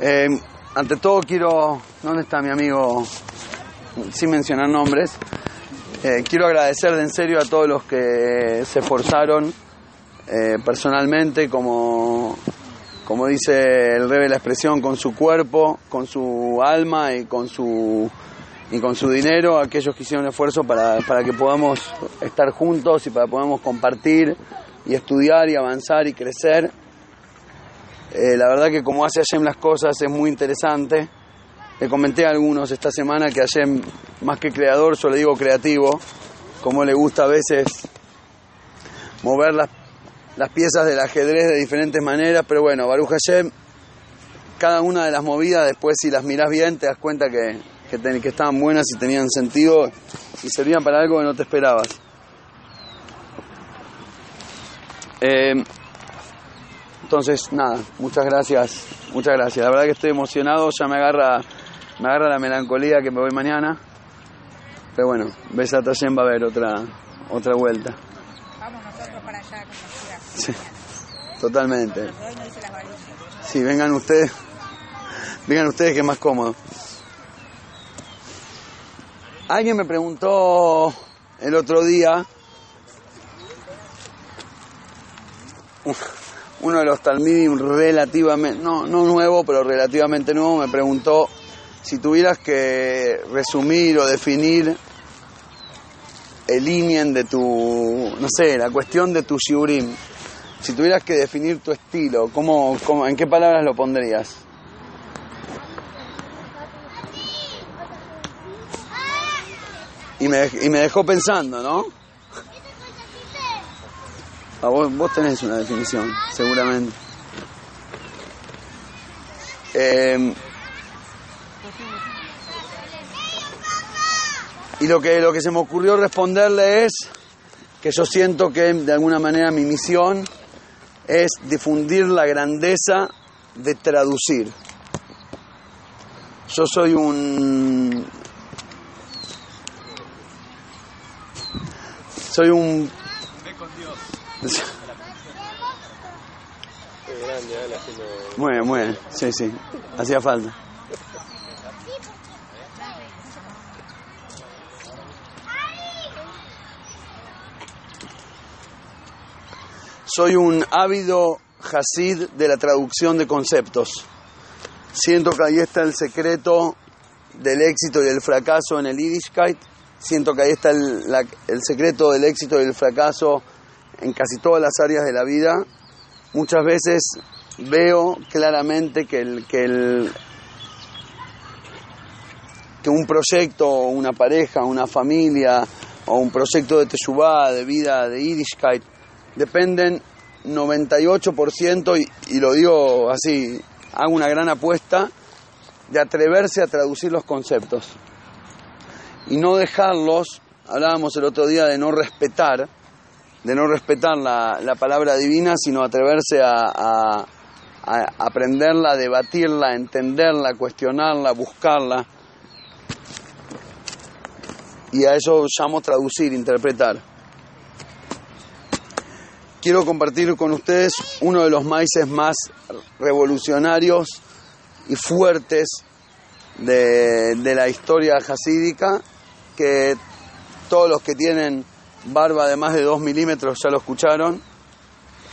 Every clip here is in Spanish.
Eh, ante todo quiero, ¿dónde está mi amigo? Sin mencionar nombres, eh, quiero agradecer de en serio a todos los que se esforzaron eh, personalmente, como, como dice el Rebe la expresión, con su cuerpo, con su alma y con su, y con su dinero, aquellos que hicieron esfuerzo para, para que podamos estar juntos y para que podamos compartir y estudiar y avanzar y crecer. Eh, la verdad que como hace Hashem las cosas es muy interesante. Le comenté a algunos esta semana que Hashem, más que creador, yo le digo creativo, como le gusta a veces mover las, las piezas del ajedrez de diferentes maneras, pero bueno, Baruch Hashem, cada una de las movidas, después si las mirás bien, te das cuenta que, que, ten- que estaban buenas y tenían sentido y servían para algo que no te esperabas. Eh, entonces, nada, muchas gracias, muchas gracias. La verdad que estoy emocionado, ya me agarra, me agarra la melancolía que me voy mañana. Pero bueno, ves a Tashem va a haber otra, otra vuelta. Vamos nosotros para allá con Sí, totalmente. Sí, vengan ustedes, vengan ustedes que es más cómodo. Alguien me preguntó el otro día, uno de los Talmidim relativamente, no, no nuevo, pero relativamente nuevo, me preguntó si tuvieras que resumir o definir el inien de tu, no sé, la cuestión de tu shiurim, si tuvieras que definir tu estilo, ¿cómo, cómo, ¿en qué palabras lo pondrías? Y me, y me dejó pensando, ¿no? Vos, vos tenés una definición, seguramente. Eh, y lo que, lo que se me ocurrió responderle es que yo siento que de alguna manera mi misión es difundir la grandeza de traducir. Yo soy un... Soy un... Muy bien, muy bien. Sí, sí. Hacía falta. Soy un ávido hasid de la traducción de conceptos. Siento que ahí está el secreto del éxito y del fracaso en el Yiddishkeit. Siento que ahí está el, el secreto del éxito y del fracaso en casi todas las áreas de la vida. Muchas veces veo claramente que, el, que, el, que un proyecto, una pareja, una familia o un proyecto de Teshuvah, de vida, de Yiddishkeit, dependen 98%, y, y lo digo así, hago una gran apuesta, de atreverse a traducir los conceptos. Y no dejarlos, hablábamos el otro día de no respetar, de no respetar la, la palabra divina, sino atreverse a, a- a aprenderla, debatirla, entenderla, cuestionarla, buscarla. Y a eso llamo traducir, interpretar. Quiero compartir con ustedes uno de los maíces más revolucionarios y fuertes de, de la historia hasídica, que todos los que tienen barba de más de 2 milímetros ya lo escucharon,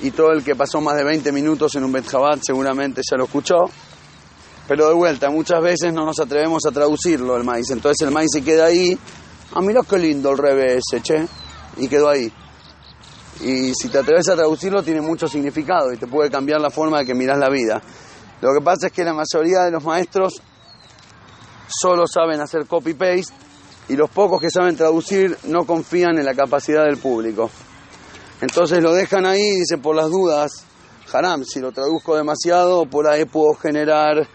y todo el que pasó más de 20 minutos en un Bet seguramente ya lo escuchó. Pero de vuelta, muchas veces no nos atrevemos a traducirlo el maíz, entonces el maíz se queda ahí, ah, mira qué lindo el revés, che, y quedó ahí. Y si te atreves a traducirlo tiene mucho significado y te puede cambiar la forma de que miras la vida. Lo que pasa es que la mayoría de los maestros solo saben hacer copy-paste y los pocos que saben traducir no confían en la capacidad del público. Entonces lo dejan ahí y dicen por las dudas, haram, si lo traduzco demasiado, por ahí puedo generar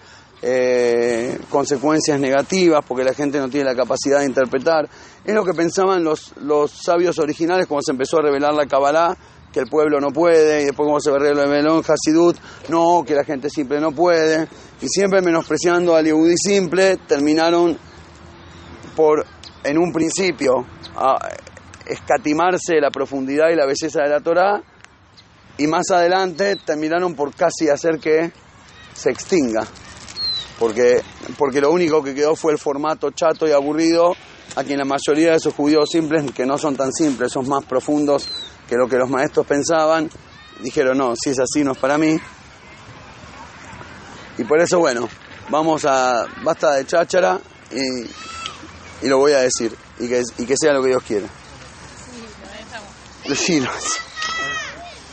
eh, consecuencias negativas porque la gente no tiene la capacidad de interpretar. Es lo que pensaban los, los sabios originales cuando se empezó a revelar la Kabbalah, que el pueblo no puede, y después como se reveló en Hasidut, no, que la gente simple no puede, y siempre menospreciando al Yehudi simple, terminaron por, en un principio, a escatimarse la profundidad y la belleza de la Torah, y más adelante terminaron por casi hacer que se extinga. porque, porque lo único que quedó fue el formato chato y aburrido, a quien la mayoría de esos judíos simples, que no son tan simples, son más profundos que lo que los maestros pensaban, dijeron, no, si es así no es para mí. Y por eso, bueno, vamos a, basta de cháchara y, y lo voy a decir, y que, y que sea lo que Dios quiera. Sí, sé.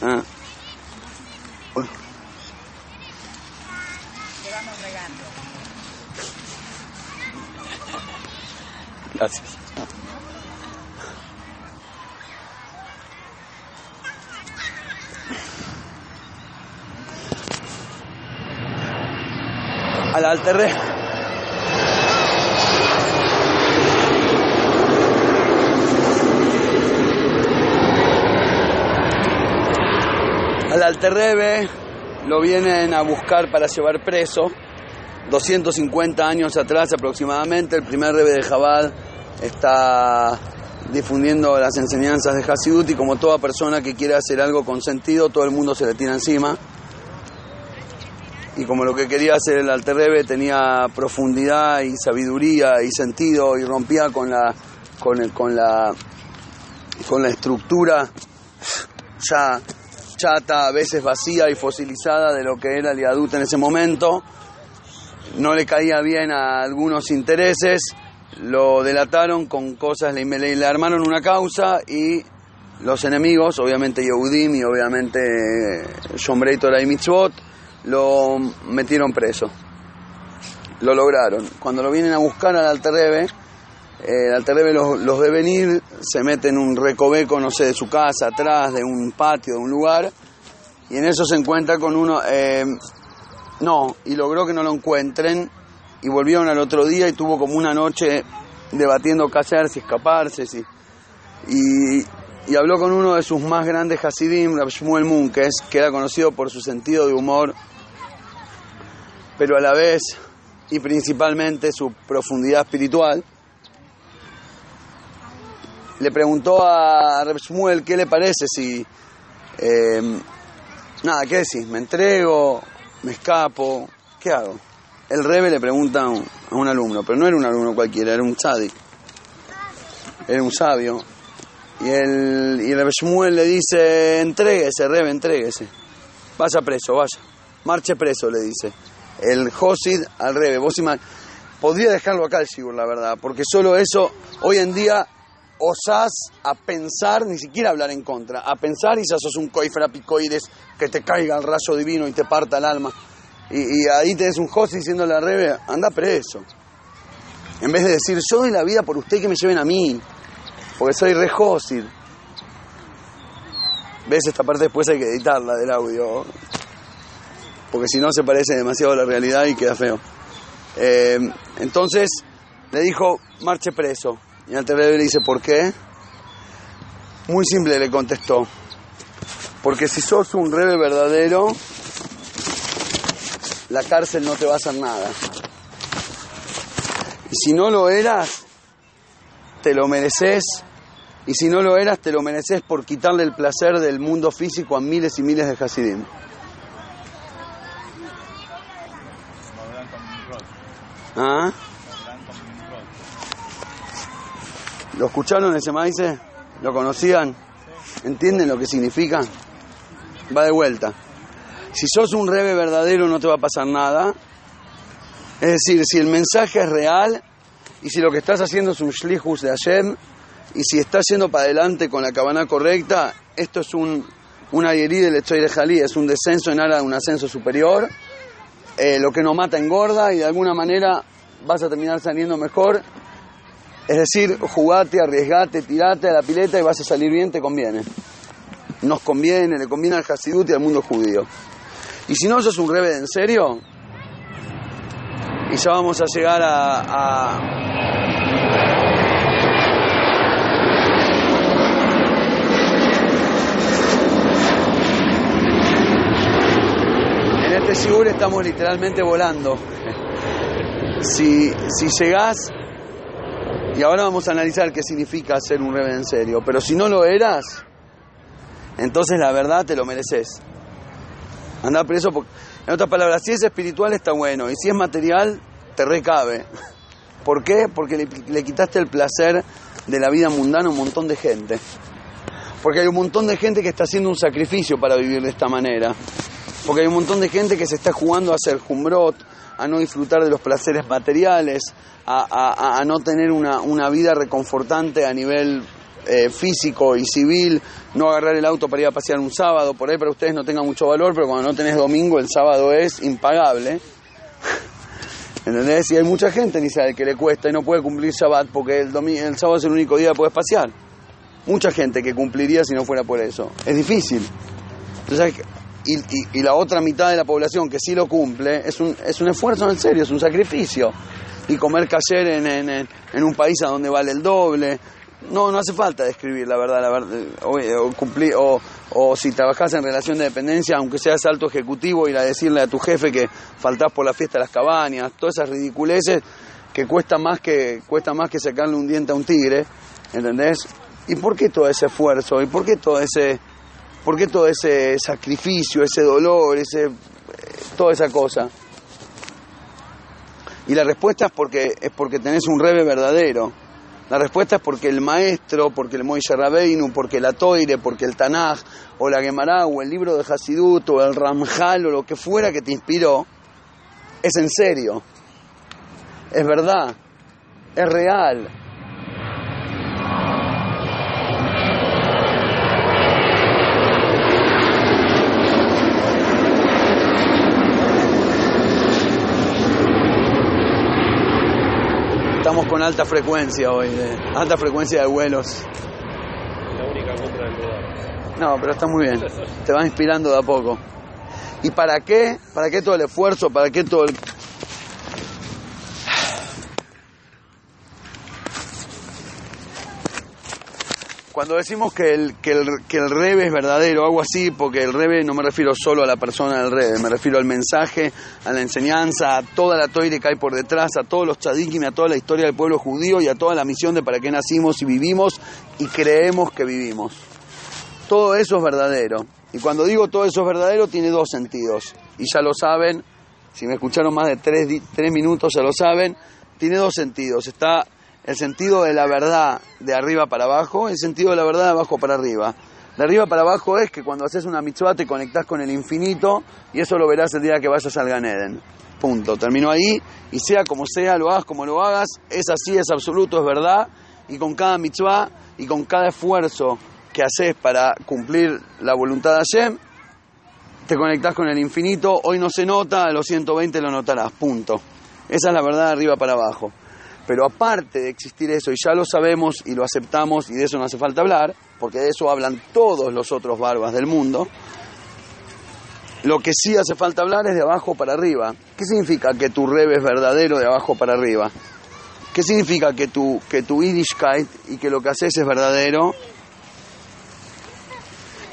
Ah. Uy. Gracias. Al alterre. Al alterrebe lo vienen a buscar para llevar preso. 250 años atrás aproximadamente, el primer rebe de Jabal está difundiendo las enseñanzas de Hasidut y como toda persona que quiere hacer algo con sentido, todo el mundo se le tira encima. Y como lo que quería hacer el Alter Rebbe tenía profundidad y sabiduría y sentido y rompía con la, con el- con la, con la estructura ya chata, a veces vacía y fosilizada de lo que era el Yadut en ese momento, no le caía bien a algunos intereses, lo delataron con cosas, le, le- le armaron una causa y los enemigos, obviamente Yehudim y obviamente Shomrei Torah y Mitzvot, lo metieron preso. Lo lograron. Cuando lo vienen a buscar al Alterrebe, el Alterrebe los, los ve venir, se mete en un recoveco, no sé, de su casa, atrás, de un patio, de un lugar, y en eso se encuentra con uno, eh, no, y logró que no lo encuentren, y volvieron al otro día y tuvo como una noche debatiendo qué hacer, si escaparse, si... Y, y habló con uno de sus más grandes Hasidim, Rab Shmuel Munkes, que era conocido por su sentido de humor, pero a la vez y principalmente su profundidad espiritual. Le preguntó a Rab Shmuel qué le parece si... eh, nada, ¿qué decís? ¿Me entrego? ¿Me escapo? ¿Qué hago? El Rebe le pregunta a un, alumno, pero no era un alumno cualquiera, era un tzadik. Era un sabio. Y el, y el Shmuel le dice, entréguese, Rebe, entréguese. Vaya preso, vaya. Marche preso, le dice. El Josid al Rebe. Vos Podría dejarlo acá el Sigur, la verdad, porque solo eso, hoy en día, osás a pensar, ni siquiera hablar en contra, a pensar y ya sos un coifra picoides que te caiga el rayo divino y te parta el alma. Y, y ahí tenés un Josid diciéndole al Rebe, anda preso. En vez de decir, yo doy la vida por usted que me lleven a mí, porque soy re Josid. ¿Ves? Esta parte después hay que editarla del audio, porque si no se parece demasiado a la realidad y queda feo. Eh, entonces le dijo, marche preso. Y Rebe le dice, ¿por qué? Muy simple le contestó, porque si sos un rebe verdadero, la cárcel no te va a hacer nada. Y si no lo eras, te lo mereces. Y si no lo eras, te lo mereces por quitarle el placer del mundo físico a miles y miles de Hasidim. ¿Ah? ¿Lo escucharon ese maíz? ¿Lo conocían? ¿Entienden lo que significa? Va de vuelta. Si sos un rebe verdadero no te va a pasar nada. Es decir, si el mensaje es real y si lo que estás haciendo es un shlihus de Hashem y si estás yendo para adelante con la cabana correcta, esto es un, una yerí del Echoy de Jalí, es un descenso en ara de un ascenso superior. Eh, lo que no mata engorda y de alguna manera vas a terminar saliendo mejor. Es decir, jugate, arriesgate, tirate a la pileta y vas a salir bien, te conviene. Nos conviene, le conviene al Hasidut y al mundo judío. Y si no sos un rebe de en serio, y ya vamos a llegar a, En este Sigur estamos literalmente volando. Si, si llegás, y ahora vamos a analizar qué significa ser un rebe en serio, pero si no lo eras, entonces la verdad te lo mereces. Andá preso porque... En otras palabras, si es espiritual está bueno y si es material te recabe. ¿Por qué? Porque le, le quitaste el placer de la vida mundana a un montón de gente. Porque hay un montón de gente que está haciendo un sacrificio para vivir de esta manera. Porque hay un montón de gente que se está jugando a hacer jumbrot, a no disfrutar de los placeres materiales, a, a- a no tener una, una vida reconfortante a nivel eh, físico y civil, no agarrar el auto para ir a pasear un sábado, por ahí para ustedes no tenga mucho valor, pero cuando no tenés domingo el sábado es impagable. ¿Entendés? Y hay mucha gente en Israel que le cuesta y no puede cumplir Shabbat porque el, el sábado es el único día que puedes pasear. Mucha gente que cumpliría si no fuera por eso. Es difícil. Entonces, y, y- y la otra mitad de la población que sí lo cumple es un, es un esfuerzo en serio, es un sacrificio. Y comer cayer en, en, en- un país a donde vale el doble. No, no hace falta describir la verdad, la verdad o, o cumplir, o, o si trabajás en relación de dependencia, aunque seas alto ejecutivo, ir a decirle a tu jefe que faltás por la fiesta de las cabañas, todas esas ridiculeces que cuesta más que, cuesta más que sacarle un diente a un tigre, ¿entendés? ¿Y por qué todo ese esfuerzo? ¿Y por qué todo ese, por qué todo ese sacrificio, ese dolor, ese, eh, toda esa cosa? Y la respuesta es porque, es porque tenés un rebe verdadero. La respuesta es porque el maestro, porque el Moishe Rabbeinu, porque la Toire, porque el Tanaj, o la Gemara, o el libro de Hasidut, o el Ramjal, o lo que fuera que te inspiró, es en serio. Es verdad. Es real. Estamos con alta frecuencia hoy, de, alta frecuencia de vuelos. La única contra del lugar. No, pero está muy bien. Te va inspirando de a poco. ¿Y para qué? ¿Para qué todo el esfuerzo? ¿Para qué todo el... Cuando decimos que el, que, el, que el rebe es verdadero, hago así porque el rebe no me refiero solo a la persona del rebe, me refiero al mensaje, a la enseñanza, a toda la toire que hay por detrás, a todos los tzadikim, a toda la historia del pueblo judío y a toda la misión de para qué nacimos y vivimos y creemos que vivimos. Todo eso es verdadero. Y cuando digo todo eso es verdadero, tiene dos sentidos. Y ya lo saben, si me escucharon más de tres, tres minutos ya lo saben, tiene dos sentidos. Está el sentido de la verdad de arriba para abajo, el sentido de la verdad de abajo para arriba. De arriba para abajo es que cuando haces una mitzvah te conectás con el infinito y eso lo verás el día que vayas al Gan Eden. Punto. Terminó ahí y sea como sea, lo hagas como lo hagas, es así, es absoluto, es verdad. Y con cada mitzvah y con cada esfuerzo que haces para cumplir la voluntad de Hashem, te conectás con el infinito. Hoy no se nota, a los 120 lo notarás. Punto. Esa es la verdad de arriba para abajo. Pero aparte de existir eso, y ya lo sabemos y lo aceptamos, y de eso no hace falta hablar, porque de eso hablan todos los otros barbas del mundo, lo que sí hace falta hablar es de abajo para arriba. ¿Qué significa que tu rebe es verdadero de abajo para arriba? ¿Qué significa que tu, que tu Yiddishkeit y que lo que haces es verdadero?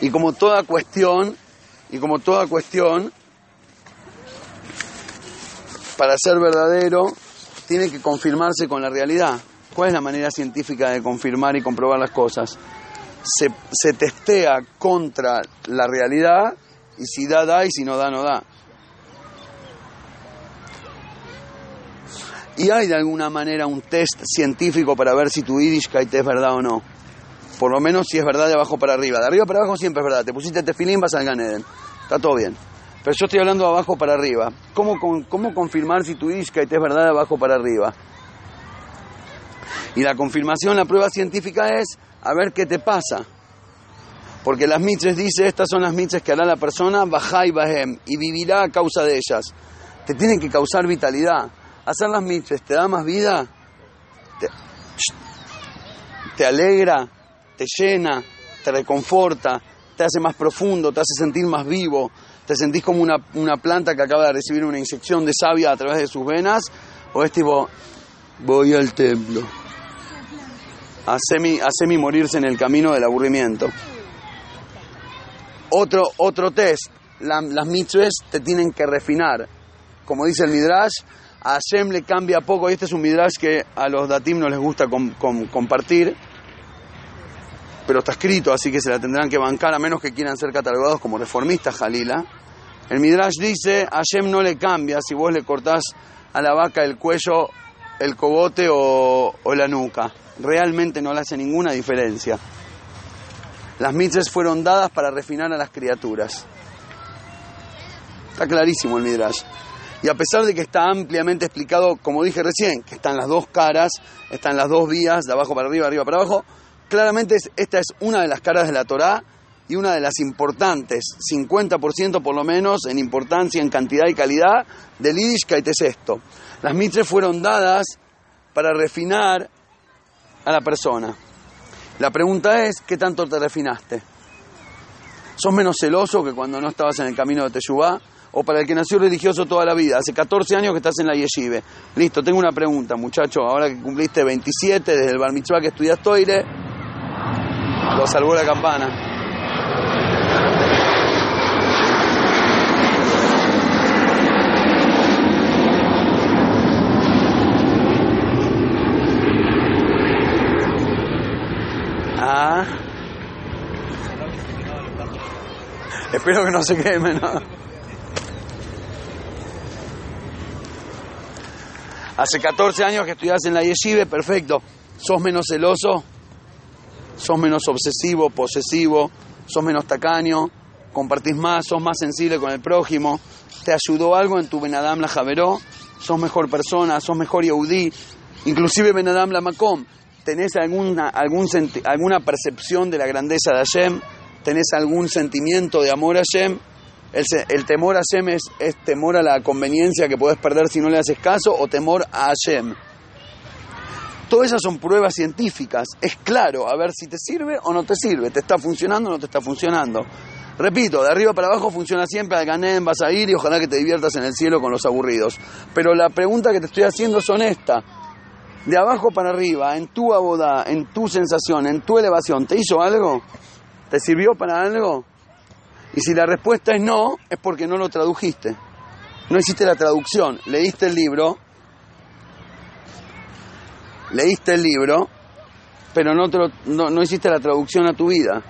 Y como toda cuestión, y como toda cuestión, para ser verdadero, tiene que confirmarse con la realidad. ¿Cuál es la manera científica de confirmar y comprobar las cosas? Se, se testea contra la realidad y si da, da y si no da, no da. Y hay de alguna manera un test científico para ver si tu Yiddishkeit es verdad o no. Por lo menos si es verdad de abajo para arriba. De arriba para abajo siempre es verdad. Te pusiste tefilín, vas al Gan Eden. Está todo bien. Pero yo estoy hablando de abajo para arriba. ¿Cómo, cómo confirmar si tu Yiddishkeit es verdad abajo para arriba? Y la confirmación, la prueba científica es a ver qué te pasa. Porque las mitzvahs dice, estas son las mitzvahs que hará la persona, bajá y bajem, y vivirá a causa de ellas. Te tienen que causar vitalidad. Hacer las mitzvahs te da más vida, te, te alegra, te llena, te reconforta, te hace más profundo, te hace sentir más vivo, te sentís como una, una planta que acaba de recibir una inyección de savia a través de sus venas, o es tipo, voy al templo. Hacemi, morirse en el camino del aburrimiento. Otro, otro test, la- las mitzvahs te tienen que refinar. Como dice el Midrash, a Hashem le cambia poco, y este es un Midrash que a los datim no les gusta com- com- compartir, pero está escrito, así que se la tendrán que bancar a menos que quieran ser catalogados como reformistas, Jalila. El Midrash dice, a Hashem no le cambia si vos le cortás a la vaca el cuello, el cogote o, la nuca. Realmente no le hace ninguna diferencia. Las mitzvahs fueron dadas para refinar a las criaturas. Está clarísimo el Midrash. Y a pesar de que está ampliamente explicado, como dije recién, que están las dos caras, están las dos vías, de abajo para arriba, arriba para abajo, claramente es- esta es una de las caras de la Torá y una de las importantes, 50% por lo menos en importancia, en cantidad y calidad, del Yiddishkeit es esto. Las mitzvahs fueron dadas para refinar a la persona. La pregunta es, ¿qué tanto te refinaste? ¿Sos menos celoso que cuando no estabas en el camino de Teshuvá? ¿O para el que nació religioso toda la vida? Hace 14 años que estás en la yeshive. Listo, tengo una pregunta, muchacho. Ahora que cumpliste 27, desde el bar mitzvah que estudias Toire, lo salvó la campana. Ah. Espero que no se queme, ¿no? Hace 14 años que estudias en la yeshive, perfecto. ¿Sos menos celoso? ¿Sos menos obsesivo, posesivo? ¿Sos menos tacaño? ¿Compartís más? ¿Sos más sensible con el prójimo? ¿Te ayudó algo en tu Benadam la Javeró? ¿Sos mejor persona? ¿Sos mejor Yehudí? Inclusive Benadam la Makom. ¿Tenés alguna, algún alguna percepción de la grandeza de Hashem? ¿Tenés algún sentimiento de amor a Hashem? El, el temor a Hashem es, es temor a la conveniencia que podés perder si no le haces caso o temor a Hashem. Todas esas son pruebas científicas. Es claro, a ver si te sirve o no te sirve. ¿Te está funcionando o no te está funcionando? Repito, de arriba para abajo funciona siempre, al Ganem vas a ir y ojalá que te diviertas en el cielo con los aburridos. Pero la pregunta que te estoy haciendo es honesta. De abajo para arriba, en tu abodá, en tu sensación, en tu elevación, ¿te hizo algo? ¿Te sirvió para algo? Y si la respuesta es no, es porque no lo tradujiste. No hiciste la traducción. Leíste el libro, leíste el libro, pero no, no hiciste la traducción a tu vida.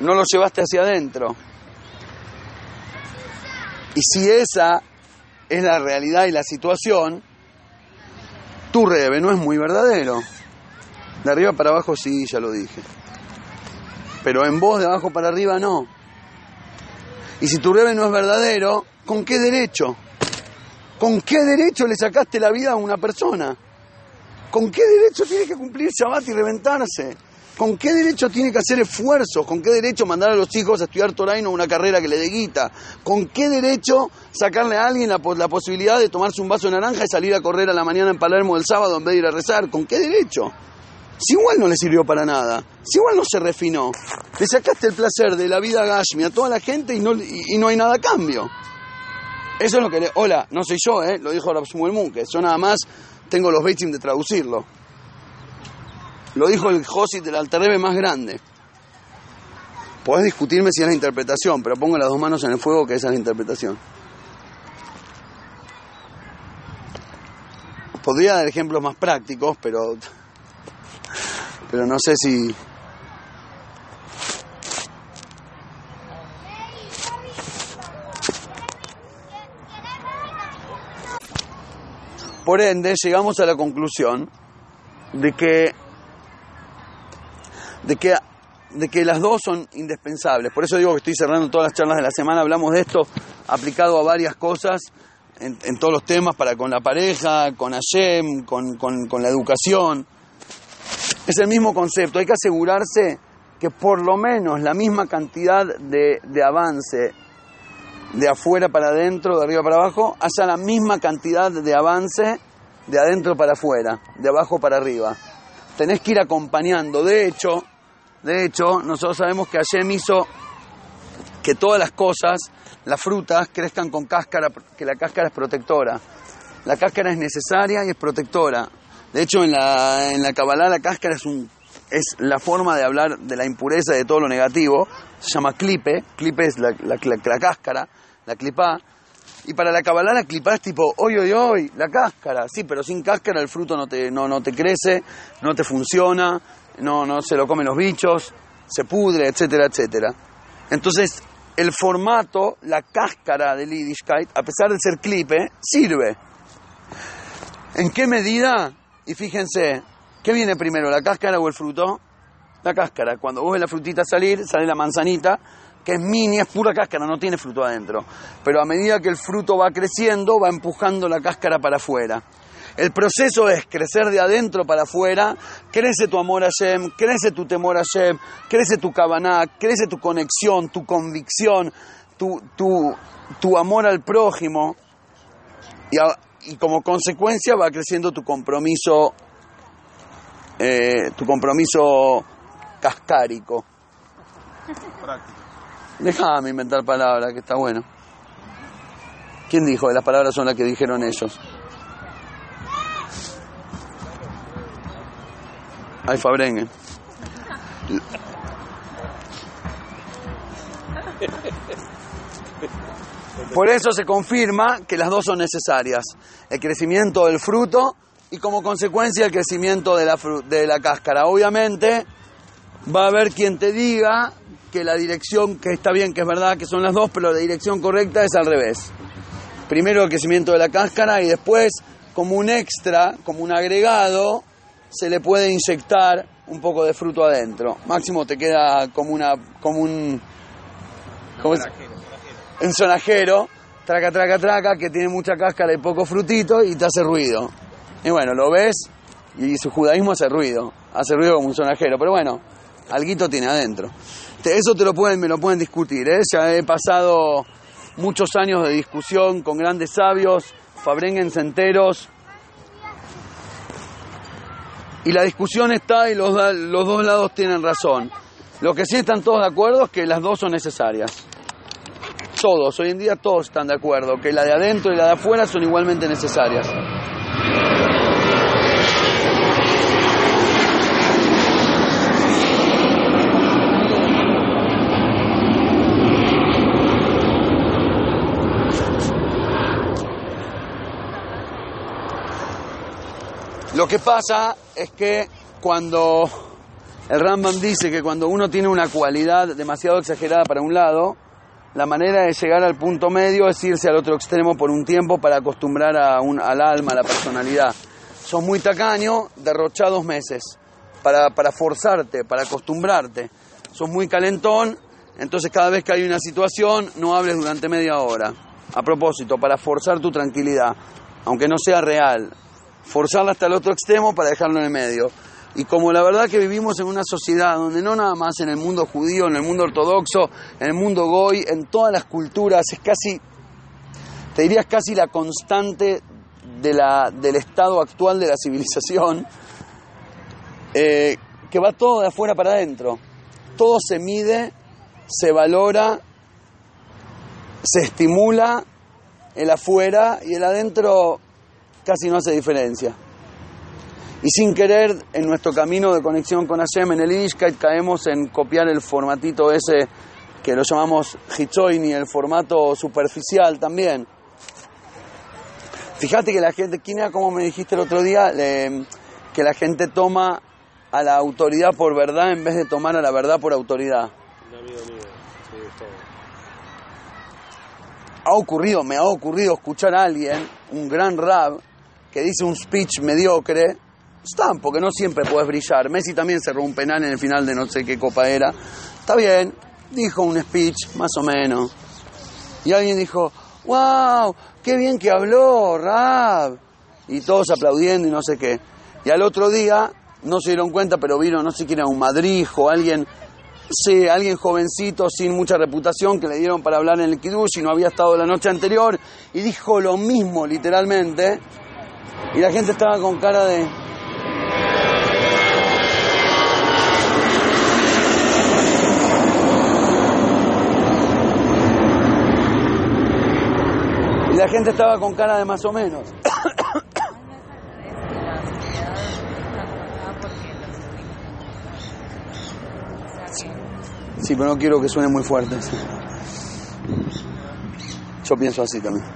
No lo llevaste hacia adentro. Y si esa es la realidad y la situación, tu rebe no es muy verdadero. De arriba para abajo sí, ya lo dije. Pero en vos de abajo para arriba no. Y si tu rebe no es verdadero, ¿con qué derecho? ¿Con qué derecho le sacaste la vida a una persona? ¿Con qué derecho tiene que cumplir Shabbat y reventarse? ¿Con qué derecho tiene que hacer esfuerzos? ¿Con qué derecho mandar a los hijos a estudiar Torah y no una carrera que le dé guita? ¿Con qué derecho sacarle a alguien la, la posibilidad de tomarse un vaso de naranja y salir a correr a la mañana en Palermo el sábado en vez de ir a rezar? ¿Con qué derecho? Si igual no le sirvió para nada, si igual no se refinó, le sacaste el placer de la vida Gashmi a toda la gente y no, y, no hay nada a cambio. Eso es lo que le... Hola, no soy yo, ¿eh? lo dijo Rab Shmuel Munke. Yo nada más tengo los beitzim de traducirlo. Lo dijo el Josit del Alterrebe más grande. Podés discutirme si es la interpretación, pero pongo las dos manos en el fuego que esa es la interpretación. Podría dar ejemplos más prácticos, pero pero no sé si Por ende, llegamos a la conclusión de que de que de que las dos son indispensables. Por eso digo que estoy cerrando todas las charlas de la semana, hablamos de esto aplicado a varias cosas, en, en todos los temas, para con la pareja, con Hashem, con, con, con la educación. Es el mismo concepto, hay que asegurarse que por lo menos la misma cantidad de, de avance de afuera para adentro, de arriba para abajo, haya la misma cantidad de avance de adentro para afuera, de abajo para arriba. Tenés que ir acompañando. De hecho, de hecho, nosotros sabemos que Hashem hizo que todas las cosas, las frutas, crezcan con cáscara, que la cáscara es protectora. La cáscara es necesaria y es protectora. De hecho, en la, en la Kabbalah la cáscara es, un, es la forma de hablar de la impureza de todo lo negativo. Se llama clipe. Clipe es la, la, la- cáscara, la clipá. Y para la Kabbalah la clipá es tipo, hoy, hoy, hoy, la cáscara. Sí, pero sin cáscara el fruto no te, no, no te crece, no te funciona, no, no se lo comen los bichos, se pudre, etcétera, etcétera. Entonces, el formato, la cáscara del Yiddishkeit, a pesar de ser clipe, sirve. ¿En qué medida? Y fíjense, ¿qué viene primero, la cáscara o el fruto? La cáscara. Cuando vos ves la frutita salir, sale la manzanita, que es mini, es pura cáscara, no tiene fruto adentro. Pero a medida que el fruto va creciendo, va empujando la cáscara para afuera. El proceso es crecer de adentro para afuera, crece tu amor a Shem, crece tu temor a Shem, crece tu kavaná, crece tu conexión, tu convicción, tu, tu, tu amor al prójimo, y, y como consecuencia va creciendo tu compromiso, eh, tu compromiso cascárico. Déjame inventar palabras, que está bueno. ¿Quién dijo? Las palabras son las que dijeron ellos. Ay, Fabrengue. Por eso se confirma que las dos son necesarias. El crecimiento del fruto y como consecuencia el crecimiento de la, de la cáscara. Obviamente va a haber quien te diga que la dirección, que está bien, que es verdad que son las dos, pero la dirección correcta es al revés. Primero el crecimiento de la cáscara y después, como un extra, como un agregado, se le puede inyectar un poco de fruto adentro. Máximo te queda como una como un ¿cómo es? un sonajero, traca, traca, traca, que tiene mucha cáscara y poco frutito y te hace ruido. Y bueno, lo ves y su judaísmo hace ruido, hace ruido como un sonajero, pero bueno, alguito tiene adentro. Eso te lo pueden, me lo pueden discutir, ¿eh? Ya he pasado muchos años de discusión con grandes sabios, fabrengues enteros, y la discusión está y los, los dos lados tienen razón. Lo que sí están todos de acuerdo es que las dos son necesarias. Todos, hoy en día todos están de acuerdo, que la de adentro y la de afuera son igualmente necesarias. Lo que pasa es que cuando el Rambam dice que cuando uno tiene una cualidad demasiado exagerada para un lado, la manera de llegar al punto medio es irse al otro extremo por un tiempo para acostumbrar a un- al alma, a la personalidad. Sos muy tacaño, derrochá dos meses para, para forzarte, para acostumbrarte. Sos muy calentón, entonces cada vez que hay una situación no hables durante media hora. A propósito, para forzar tu tranquilidad, aunque no sea real. Forzarla hasta el otro extremo para dejarlo en el medio. Y como la verdad que vivimos en una sociedad donde no nada más en el mundo judío, en el mundo ortodoxo, en el mundo goy, en todas las culturas, es casi, te dirías casi la constante de la, del estado actual de la civilización, eh, que va todo de afuera para adentro. Todo se mide, se valora, se estimula el afuera y el adentro casi no hace diferencia. Y sin querer, en nuestro camino de conexión con Hashem, en el Yiddishkeit, caemos en copiar el formatito ese que lo llamamos Hitzoini, el formato superficial también. Fíjate que la gente, ¿quién era como me dijiste el otro día? Le- que la gente toma a la autoridad por verdad en vez de tomar a la verdad por autoridad. Un amigo mío, sí, todo. ha ocurrido, me ha ocurrido escuchar a alguien, un gran rap, que dice un speech mediocre, están, porque no siempre puedes brillar. Messi también cerró un penal en el final de no sé qué copa era. Está bien, dijo un speech, más o menos. Y alguien dijo, wow, qué bien que habló, rap. Y todos aplaudiendo y no sé qué. Y al otro día, no se dieron cuenta, pero vino, no sé quién era, un madrijo, alguien Sí, alguien jovencito sin mucha reputación que le dieron para hablar en el Kiddush y no había estado la noche anterior y dijo lo mismo literalmente y la gente estaba con cara de... Y la gente estaba con cara de más o menos. Sí, pero no quiero que suene muy fuerte. Yo pienso así también.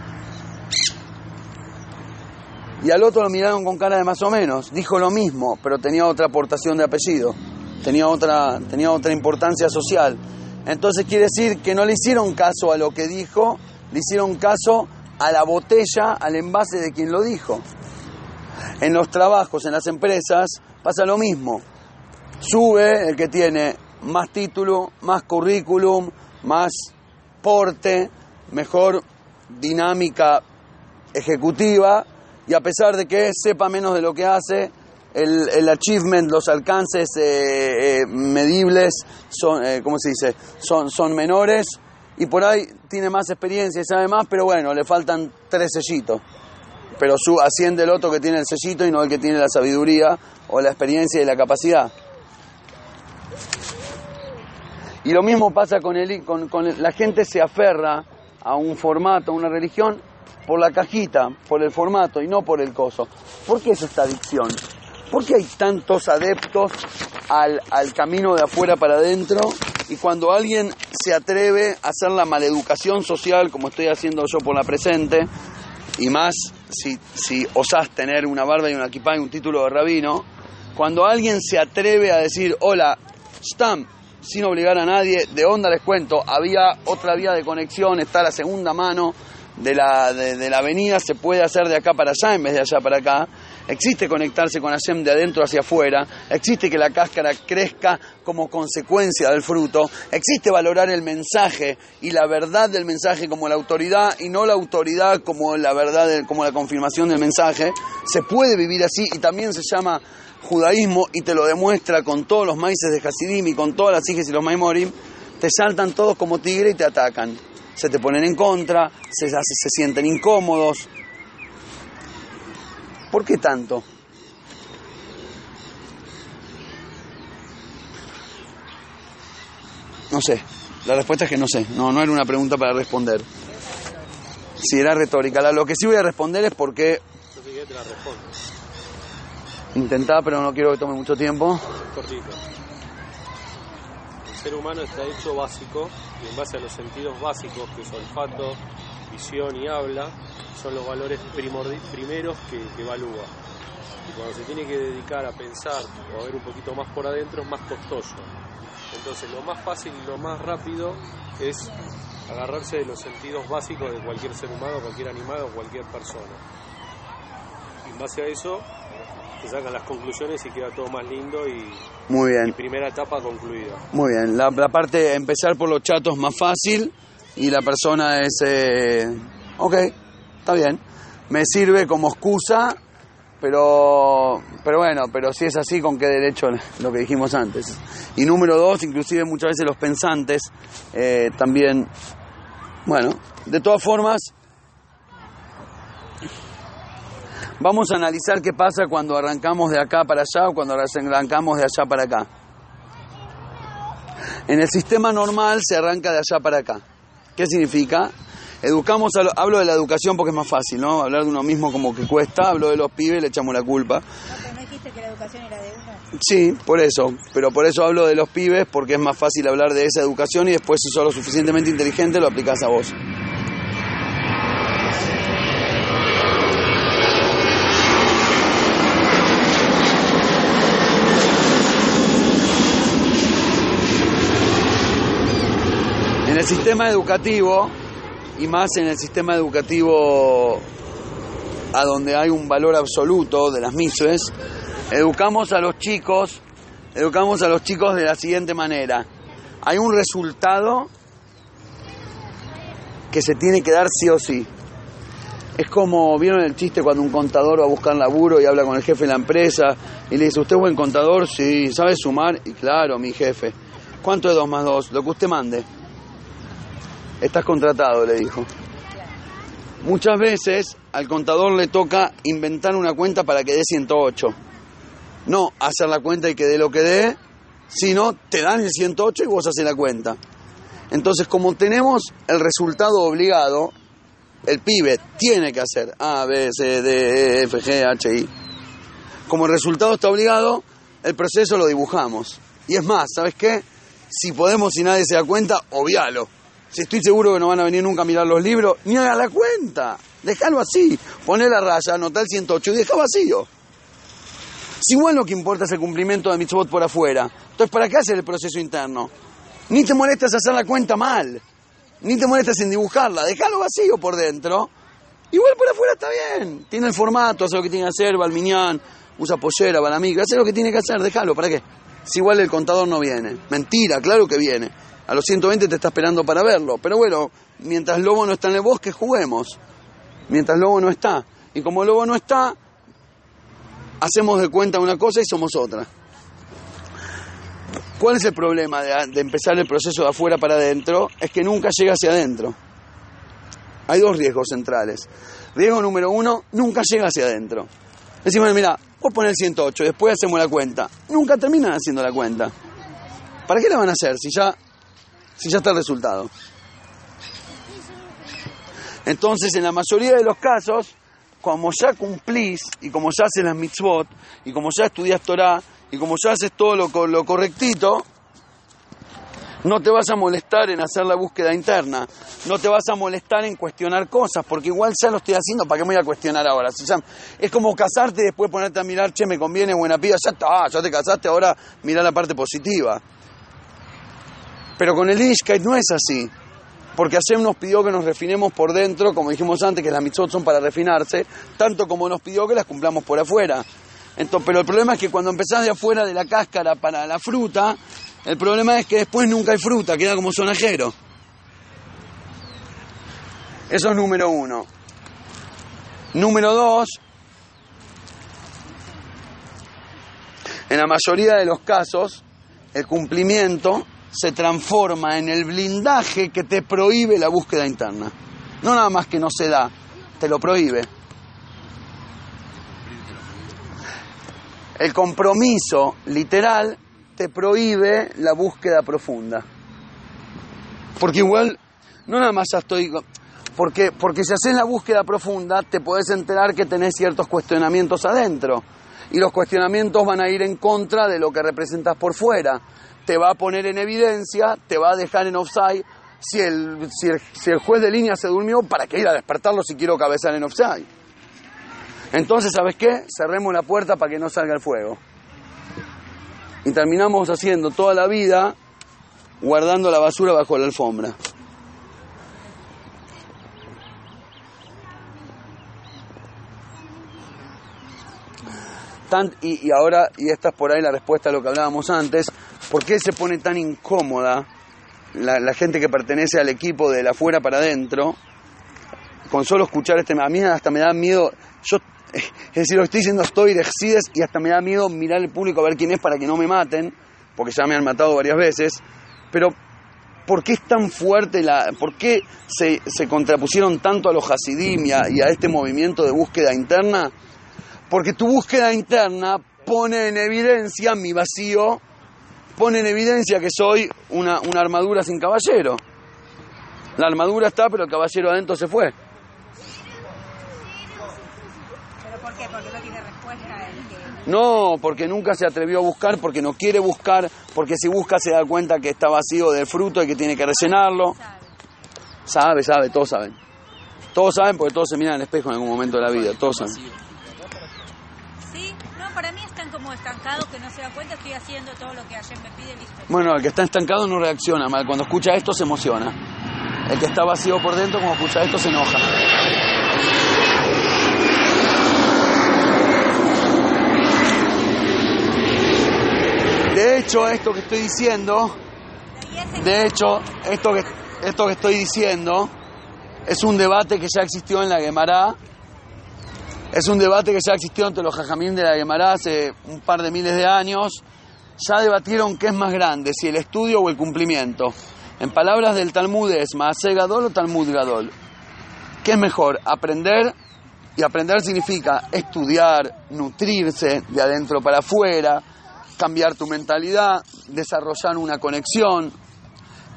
Y al otro lo miraron con cara de más o menos. Dijo lo mismo, pero tenía otra aportación de apellido. Tenía otra, tenía otra importancia social. Entonces quiere decir que no le hicieron caso a lo que dijo, le hicieron caso a la botella, al envase de quien lo dijo. En los trabajos, en las empresas, pasa lo mismo. Sube el que tiene más título, más currículum, más porte, mejor dinámica ejecutiva y a pesar de que sepa menos de lo que hace, el, el achievement, los alcances eh, eh, medibles son, eh, ¿cómo se dice? Son, son menores y por ahí tiene más experiencia y sabe más, pero bueno, le faltan tres sellitos. Pero su, asciende el otro que tiene el sellito y no el que tiene la sabiduría o la experiencia y la capacidad. Y lo mismo pasa con, el, con, con la gente se aferra a un formato, a una religión, por la cajita, por el formato y no por el coso. ¿Por qué es esta adicción? ¿Por qué hay tantos adeptos al, al camino de afuera para adentro? Y cuando alguien se atreve a hacer la maleducación social, como estoy haciendo yo por la presente, y más si, si osás tener una barba y una equipa y un título de rabino, cuando alguien se atreve a decir, hola, Stam, sin obligar a nadie, de onda les cuento, había otra vía de conexión, está la segunda mano de la, de, de la avenida, se puede hacer de acá para allá en vez de allá para acá. Existe conectarse con Hashem de adentro hacia afuera, existe que la cáscara crezca como consecuencia del fruto, existe valorar el mensaje y la verdad del mensaje como la autoridad y no la autoridad como la verdad, como la confirmación del mensaje. Se puede vivir así y también se llama judaísmo y te lo demuestra con todos los maíces de Hasidim y con todas las hijas y los maimorim. Te saltan todos como tigre y te atacan. Se te ponen en contra, se, se sienten incómodos, ¿Por qué tanto? No sé. La respuesta es que no sé. No, no era una pregunta para responder. Si era retórica. Lo que sí voy a responder es la respondo. intentaba, pero no quiero que tome mucho tiempo. El ser humano está hecho básico y en base a los sentidos básicos, que es olfato, visión y habla, son los valores primeros que, que evalúa. Y cuando se tiene que dedicar a pensar o a ver un poquito más por adentro es más costoso. Entonces lo más fácil y lo más rápido es agarrarse de los sentidos básicos de cualquier ser humano, cualquier animal o cualquier persona. Y en base a eso se sacan las conclusiones y queda todo más lindo y, Muy y bien, primera etapa concluida. muy bien. La, la parte, empezar por los chatos más fácil y la persona es... eh, ok, está bien. Me sirve como excusa, pero, pero bueno, pero si es así, ¿con qué derecho lo que dijimos antes? Y número dos, inclusive muchas veces los pensantes eh, también... Bueno, de todas formas, vamos a analizar qué pasa cuando arrancamos de acá para allá o cuando arrancamos de allá para acá. En el sistema normal se arranca de allá para acá. ¿Qué significa? Educamos a lo- hablo de la educación porque es más fácil, ¿no? Hablar de uno mismo como que cuesta, hablo de los pibes, le echamos la culpa. No, pero no dijiste que la educación era de uno. Sí, por eso, pero por eso hablo de los pibes porque es más fácil hablar de esa educación y después si sos lo suficientemente inteligente lo aplicás a vos. El sistema educativo, y más en el sistema educativo a donde hay un valor absoluto de las mises, educamos a los chicos, educamos a los chicos de la siguiente manera. Hay un resultado que se tiene que dar sí o sí. Es como, ¿vieron el chiste cuando un contador va a buscar laburo y habla con el jefe de la empresa y le dice, ¿usted es buen contador? Sí, ¿sabe sumar? Y claro, mi jefe. ¿Cuánto es 2 más 2? Lo que usted mande. Estás contratado, le dijo. Muchas veces al contador le toca inventar una cuenta para que dé 108. No hacer la cuenta y que dé lo que dé, sino te dan el 108 y vos haces la cuenta. Entonces, como tenemos el resultado obligado, el pibe tiene que hacer A, B, C, D, E, F, G, H, I. Como el resultado está obligado, el proceso lo dibujamos. Y es más, ¿sabes qué? Si podemos y nadie se da cuenta, obvialo. Si estoy seguro que no van a venir nunca a mirar los libros, ni haga la cuenta. Déjalo así. Poné la raya, anotá el 108 y deja vacío. Si igual lo que importa es el cumplimiento de mitzvot por afuera, entonces ¿para qué hacer el proceso interno? Ni te molestas hacer la cuenta mal, ni te molestas en dibujarla, déjalo vacío por dentro. Igual por afuera está bien, tiene el formato, hace lo que tiene que hacer, va al miñán, usa pollera, va a la migra, hace lo que tiene que hacer, déjalo, ¿para qué? Si igual el contador no viene. Mentira, claro que viene. A los 120 te está esperando para verlo. Pero bueno, mientras Lobo no está en el bosque, juguemos. Mientras Lobo no está. Y como Lobo no está, hacemos de cuenta una cosa y somos otra. ¿Cuál es el problema de, empezar el proceso de afuera para adentro? Es que nunca llega hacia adentro. Hay dos riesgos centrales. Riesgo número uno, nunca llega hacia adentro. Decimos, mira, vos poner el 108, después hacemos la cuenta. Nunca terminan haciendo la cuenta. ¿Para qué la van a hacer si ya, si ya está el resultado? Entonces, en la mayoría de los casos, como ya cumplís y como ya haces las mitzvot y como ya estudias Torah y como ya haces todo lo, lo correctito, no te vas a molestar en hacer la búsqueda interna, no te vas a molestar en cuestionar cosas, porque igual ya lo estoy haciendo, ¿para qué me voy a cuestionar ahora? Es como casarte y después ponerte a mirar, che, me conviene, buena piba, ya está, ya te casaste, ahora mira la parte positiva. Pero con el Ishkait no es así, porque Hashem nos pidió que nos refinemos por dentro, como dijimos antes, que las mitzvot son para refinarse, tanto como nos pidió que las cumplamos por afuera. Entonces, pero el problema es que cuando empezás de afuera de la cáscara para la fruta, el problema es que después nunca hay fruta, queda como sonajero. Eso es número uno. Número dos, en la mayoría de los casos, el cumplimiento se transforma en el blindaje que te prohíbe la búsqueda interna. No nada más que no se da, te lo prohíbe. El compromiso literal te prohíbe la búsqueda profunda. Porque igual, no nada más ya estoy... Porque, porque si haces la búsqueda profunda, te podés enterar que tenés ciertos cuestionamientos adentro. Y los cuestionamientos van a ir en contra de lo que representas por fuera. Te va a poner en evidencia, te va a dejar en offside. Si el, si el, juez de línea se durmió, ¿para qué ir a despertarlo si quiero cabezar en offside? Entonces, ¿sabes qué? Cerremos la puerta para que no salga el fuego. Y terminamos haciendo toda la vida guardando la basura bajo la alfombra. Y, y ahora, y esta es por ahí la respuesta a lo que hablábamos antes, ¿por qué se pone tan incómoda la, gente que pertenece al equipo de la afuera para adentro con solo escuchar este a mí hasta me da miedo yo es decir lo estoy diciendo estoy de Excides y hasta me da miedo mirar el público a ver quién es para que no me maten porque ya me han matado varias veces pero ¿por qué es tan fuerte la por qué se, contrapusieron tanto a los Hasidim y a este movimiento de búsqueda interna? Porque tu búsqueda interna pone en evidencia mi vacío pone en evidencia que soy una, una armadura sin caballero la armadura está pero el caballero adentro se fue ¿Pero por qué? Porque no tiene respuesta el que... No, porque nunca se atrevió a buscar, porque no quiere buscar, porque si busca se da cuenta que está vacío de fruto y que tiene que rellenarlo. sabe. Sabe, sabe, todos saben. Todos saben porque todos se miran al espejo en algún momento de la vida, todos saben. Sí, no, para mí estancados que no se dan cuenta, estoy haciendo todo lo que ayer me pide. Bueno, el que está estancado no reacciona mal, cuando escucha esto se emociona. El que está vacío por dentro, cuando escucha esto, se enoja. De hecho, esto que estoy diciendo, de hecho, esto que, esto que estoy diciendo es un debate que ya existió en la Gemara. Es un debate que ya existió entre los jajamín de la Gemara hace un par de miles de años. Ya debatieron qué es más grande, si el estudio o el cumplimiento. En palabras del Talmud es Maase Gadol o Talmud Gadol. ¿Qué es mejor? Aprender, y aprender significa estudiar, nutrirse de adentro para afuera, cambiar tu mentalidad, desarrollar una conexión.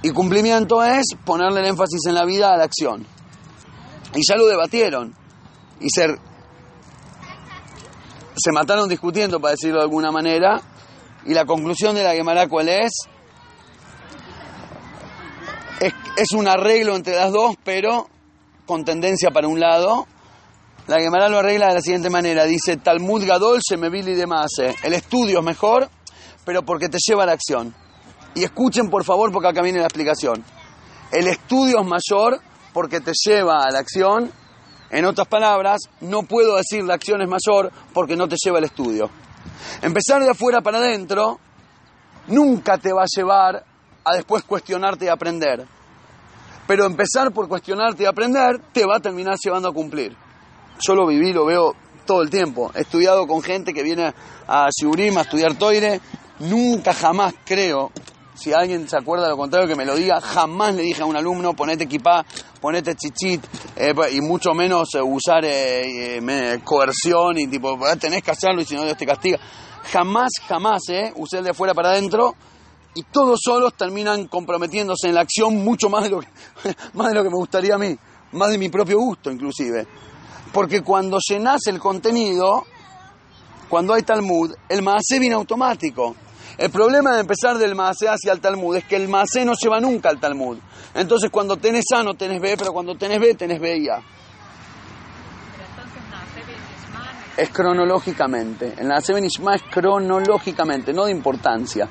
Y cumplimiento es ponerle el énfasis en la vida a la acción. Y ya lo debatieron. Y se, se mataron discutiendo, para decirlo de alguna manera. Y la conclusión de la Gemara, ¿cuál es? es? Un arreglo entre las dos, pero con tendencia para un lado. La Gemara lo arregla de la siguiente manera. Dice, Talmud Gadol Shemevili de Mase. El estudio es mejor, pero porque te lleva a la acción. Y escuchen por favor porque acá viene la explicación. El estudio es mayor porque te lleva a la acción. En otras palabras, no puedo decir la acción es mayor porque no te lleva al estudio. Empezar de afuera para adentro nunca te va a llevar a después cuestionarte y aprender. Pero empezar por cuestionarte y aprender te va a terminar llevando a cumplir. Yo lo viví, lo veo todo el tiempo. He estudiado con gente que viene a Shiurim a estudiar toire. Nunca jamás creo, si alguien se acuerda de lo contrario que me lo diga, jamás le dije a un alumno ponete equipá, ponete chichit eh, y mucho menos eh, usar eh, coerción y tipo "Ah, tenés que hacerlo y si no Dios te castiga. Jamás, jamás eh, usé el de afuera para adentro y todos solos terminan comprometiéndose en la acción mucho más de lo que, más de lo que me gustaría a mí, más de mi propio gusto inclusive. Porque cuando llenas el contenido, cuando hay Talmud, el Maasé viene automático. El problema de empezar del Maasé hacia el Talmud es que el Maasé no lleva nunca al Talmud. Entonces cuando tenés A no tenés B, pero cuando tenés B tenés B y A. Es cronológicamente. En la Seven Ishma es cronológicamente, no de importancia.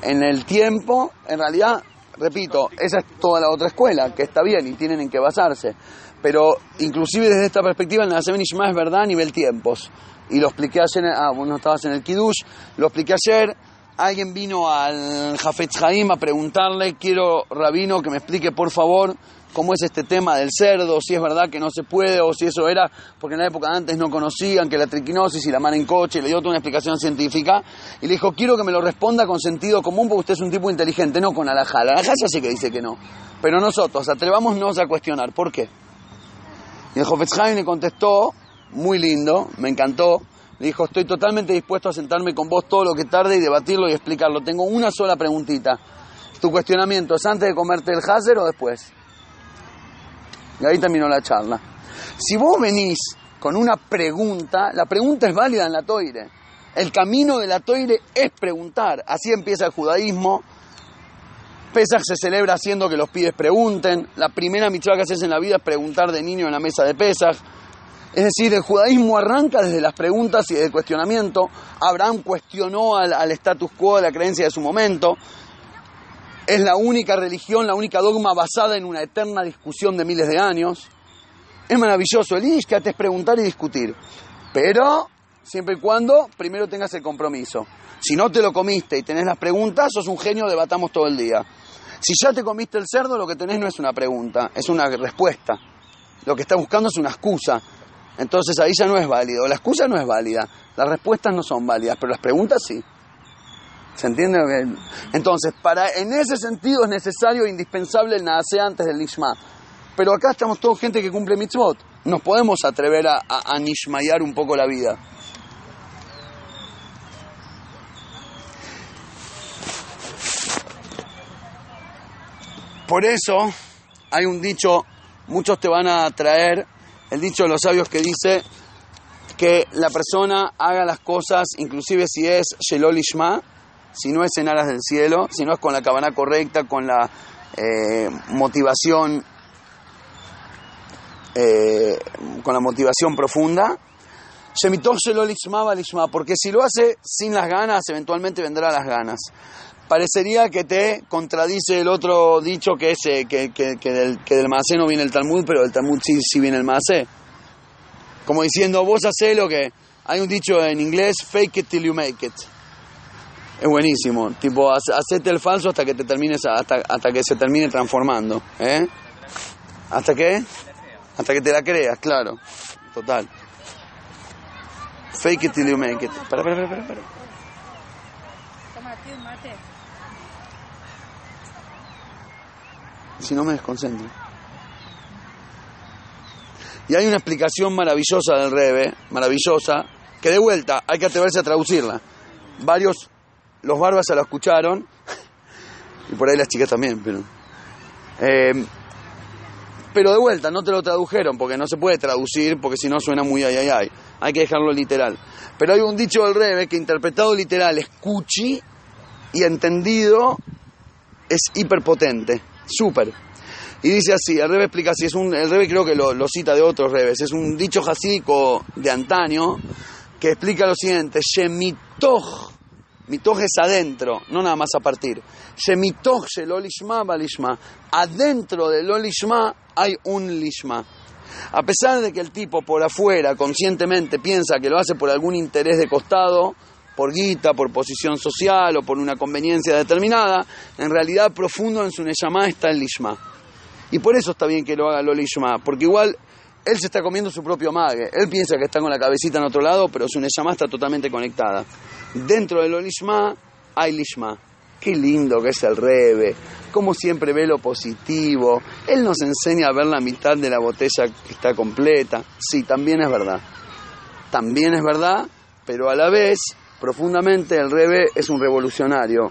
En el tiempo, en realidad, repito, esa es toda la otra escuela, que está bien y tienen en qué basarse. Pero inclusive desde esta perspectiva, en la Seven Ishma es verdad a nivel tiempos. Y lo expliqué ayer, ah, vos no estabas en el Kiddush, lo expliqué ayer. Alguien vino al Jafetz Haim a preguntarle, quiero, Rabino, que me explique por favor cómo es este tema del cerdo, si es verdad que no se puede o si eso era porque en la época antes no conocían que la triquinosis y la mano en coche, le dio toda una explicación científica y le dijo, quiero que me lo responda con sentido común porque usted es un tipo inteligente, no con alajá. La alajá ya sé que dice que no, pero nosotros atrevámonos a cuestionar, ¿por qué? Y el Jofetz Haim le contestó, muy lindo, me encantó, dijo, estoy totalmente dispuesto a sentarme con vos todo lo que tarde y debatirlo y explicarlo. Tengo una sola preguntita. ¿Tu cuestionamiento es antes de comerte el Hazer o después? Y ahí terminó la charla. Si vos venís con una pregunta, la pregunta es válida en la toire. El camino de la toire es preguntar. Así empieza el judaísmo. Pesach se celebra haciendo que los pibes pregunten. La primera mitzvah que haces en la vida es preguntar de niño en la mesa de Pesach. Es decir, el judaísmo arranca desde las preguntas y desde el cuestionamiento. Abraham cuestionó al, al status quo de la creencia de su momento. Es la única religión, la única dogma basada en una eterna discusión de miles de años. Es maravilloso. El Ishkat es preguntar y discutir. Pero siempre y cuando primero tengas el compromiso. Si no te lo comiste y tenés las preguntas, sos un genio, debatamos todo el día. Si ya te comiste el cerdo, lo que tenés no es una pregunta, es una respuesta. Lo que estás buscando es una excusa. Entonces ahí ya no es válido. La excusa no es válida. Las respuestas no son válidas, pero las preguntas sí. ¿Se entiende? Entonces, para, en ese sentido es necesario e indispensable el nace antes del Nishma. Pero acá estamos todos gente que cumple mitzvot. Nos podemos atrever a, a, a nishmayar un poco la vida. Por eso hay un dicho, muchos te van a traer, el dicho de los sabios que dice que la persona haga las cosas, inclusive si es Shelol Ishma, si no es en aras del cielo, si no es con la cabana correcta, con la eh, motivación, eh, con la motivación profunda. Shemitov Shelol Ishma Bal Ishma, porque si lo hace sin las ganas, eventualmente vendrá las ganas. Parecería que te contradice el otro dicho que es eh, que, que, que del, que del Maasé no viene el Talmud, pero del Talmud sí, sí viene el Maasé. Como diciendo, vos hacés lo que... Hay un dicho en inglés, fake it till you make it. Es buenísimo. Tipo, hace- hacete el falso hasta que te termines, hasta, hasta que se termine transformando. ¿Eh? ¿Hasta qué? Hasta que te la creas, claro. Total. Fake it till you make it. Para, para, para, para. para. Tómate un mate. Si no me desconcentro. Y hay una explicación maravillosa del Rebe, maravillosa, que de vuelta hay que atreverse a traducirla. Varios, los barbas se la escucharon, y por ahí las chicas también, pero... eh, pero de vuelta, no te lo tradujeron, porque no se puede traducir, porque si no suena muy ay, ay, ay. Hay que dejarlo literal. Pero hay un dicho del Rebe que interpretado literal es cuchi y entendido es hiperpotente, súper. Y dice así, el Rebe explica así, es un, el Rebe creo que lo, cita de otros Rebes, es un dicho hasídico de antaño que explica lo siguiente, Shemitoj, mitoj es adentro, no nada más a partir, Shemitoj lishma balishma, adentro del olishma hay un lishma. A pesar de que el tipo por afuera conscientemente piensa que lo hace por algún interés de costado, por guita, por posición social o por una conveniencia determinada, en realidad profundo en su neyamá está el lishma. Y por eso está bien que lo haga el lishma, porque igual él se está comiendo su propio mague. Él piensa que está con la cabecita en otro lado, pero su neyamá está totalmente conectada. Dentro del lishma hay lishma. Qué lindo que es el Rebe, como siempre ve lo positivo. Él nos enseña a ver la mitad de la botella que está completa. Sí, también es verdad. También es verdad, pero a la vez, profundamente, el Rebe es un revolucionario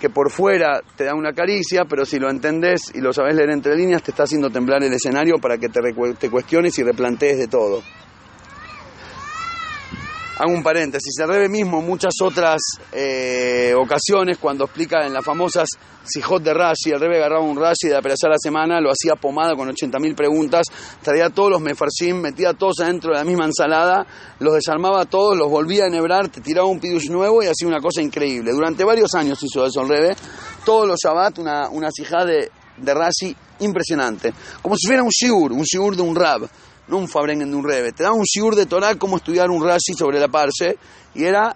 que por fuera te da una caricia, pero si lo entendés y lo sabés leer entre líneas, te está haciendo temblar el escenario para que te, te cuestiones y replantees de todo. Hago un paréntesis, el Rebe mismo muchas otras eh, ocasiones cuando explica en las famosas Sijot de Rashi, el Rebe agarraba un Rashi de apreciar la semana, lo hacía pomada con 80.000 preguntas, traía todos los mefarshim, metía todos adentro de la misma ensalada, los desarmaba todos, los volvía a enhebrar, te tiraba un pidush nuevo y hacía una cosa increíble. Durante varios años hizo eso el Rebe, todos los Shabbat una, una de, de Rashi impresionante, como si fuera un shiur, un shiur de un rab no un Fabrengen de un Rebe. Te daba un shiur de Torah cómo estudiar un Rashi sobre la Parche y era